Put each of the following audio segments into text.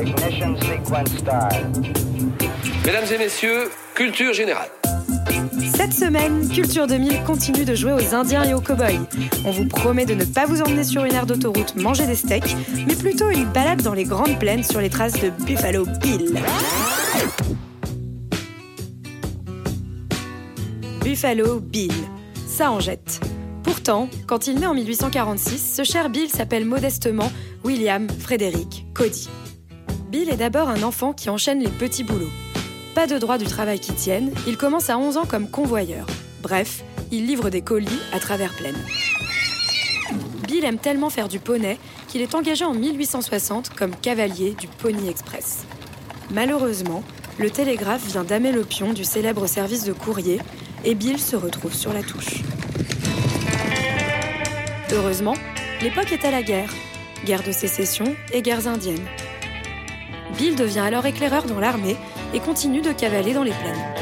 ignition sequence Mesdames et messieurs, culture générale. Cette semaine, Culture 2000 continue de jouer aux Indiens et aux cow-boys. On vous promet de ne pas vous emmener sur une aire d'autoroute manger des steaks, mais plutôt une balade dans les grandes plaines sur les traces de Buffalo Bill. Buffalo Bill. Ça en jette. Pourtant, quand il naît en 1846, ce cher Bill s'appelle modestement William Frédéric Cody. Bill est d'abord un enfant qui enchaîne les petits boulots. Pas de droit du travail qui tienne, il commence à 11 ans comme convoyeur. Bref, il livre des colis à travers plaine. Bill aime tellement faire du poney qu'il est engagé en 1860 comme cavalier du Pony Express. Malheureusement, le télégraphe vient damer le pion du célèbre service de courrier et Bill se retrouve sur la touche. Heureusement, l'époque est à la guerre. Guerre de sécession et guerres indiennes. Bill devient alors éclaireur dans l'armée et continue de cavaler dans les plaines.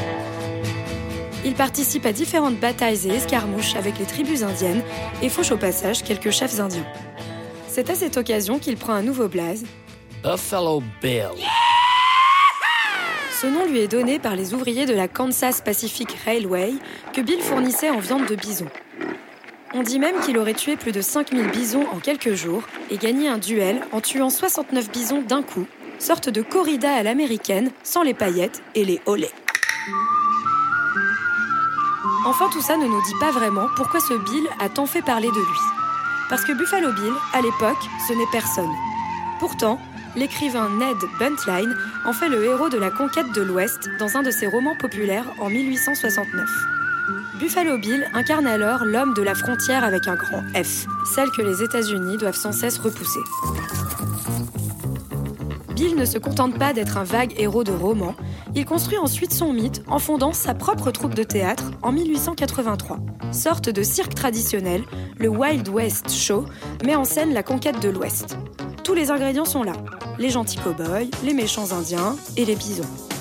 Il participe à différentes batailles et escarmouches avec les tribus indiennes et fauche au passage quelques chefs indiens. C'est à cette occasion qu'il prend un nouveau blaze. Buffalo Bill. Ce nom lui est donné par les ouvriers de la Kansas Pacific Railway que Bill fournissait en viande de bison. On dit même qu'il aurait tué plus de 5000 bisons en quelques jours et gagné un duel en tuant 69 bisons d'un coup sorte de corrida à l'américaine, sans les paillettes et les olés. Enfin, tout ça ne nous dit pas vraiment pourquoi ce Bill a tant fait parler de lui. Parce que Buffalo Bill, à l'époque, ce n'est personne. Pourtant, l'écrivain Ned Buntline en fait le héros de la conquête de l'Ouest dans un de ses romans populaires en 1869. Buffalo Bill incarne alors l'homme de la frontière avec un grand F, celle que les États-Unis doivent sans cesse repousser. Bill ne se contente pas d'être un vague héros de roman, il construit ensuite son mythe en fondant sa propre troupe de théâtre en 1883. Sorte de cirque traditionnel, le Wild West Show met en scène la conquête de l'Ouest. Tous les ingrédients sont là, les gentils cow-boys, les méchants indiens et les bisons.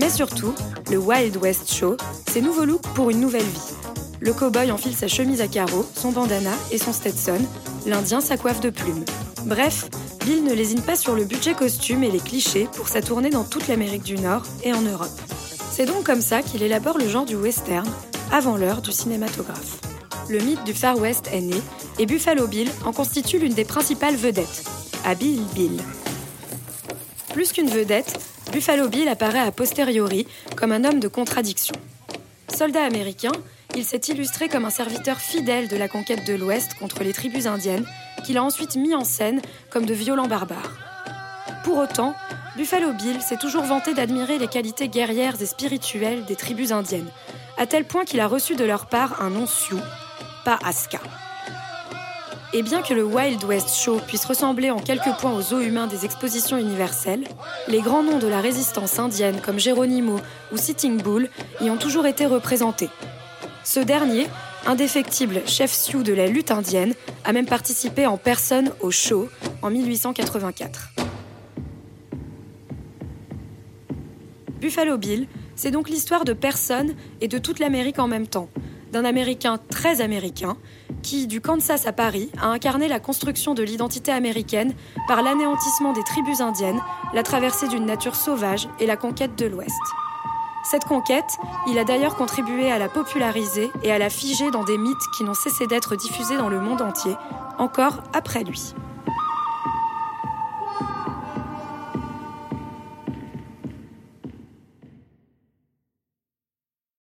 Mais surtout, le Wild West Show, c'est nouveau look pour une nouvelle vie. Le cow-boy enfile sa chemise à carreaux, son bandana et son Stetson, l'Indien sa coiffe de plumes. Bref, Bill ne lésine pas sur le budget costume et les clichés pour sa tournée dans toute l'Amérique du Nord et en Europe. C'est donc comme ça qu'il élabore le genre du western, avant l'heure du cinématographe. Le mythe du Far West est né et Buffalo Bill en constitue l'une des principales vedettes, Bill Bill. Plus qu'une vedette, Buffalo Bill apparaît a posteriori comme un homme de contradiction. Soldat américain, il s'est illustré comme un serviteur fidèle de la conquête de l'Ouest contre les tribus indiennes, qu'il a ensuite mis en scène comme de violents barbares. Pour autant, Buffalo Bill s'est toujours vanté d'admirer les qualités guerrières et spirituelles des tribus indiennes, à tel point qu'il a reçu de leur part un nom Sioux, pas Aska. Et bien que le Wild West Show puisse ressembler en quelques points aux os humains des expositions universelles, les grands noms de la résistance indienne comme Geronimo ou Sitting Bull y ont toujours été représentés, ce dernier, indéfectible chef Sioux de la lutte indienne, a même participé en personne au show en 1884. Buffalo Bill, c'est donc l'histoire de personnes et de toute l'Amérique en même temps, d'un Américain très américain qui, du Kansas à Paris, a incarné la construction de l'identité américaine par l'anéantissement des tribus indiennes, la traversée d'une nature sauvage et la conquête de l'Ouest. Cette conquête, il a d'ailleurs contribué à la populariser et à la figer dans des mythes qui n'ont cessé d'être diffusés dans le monde entier, encore après lui.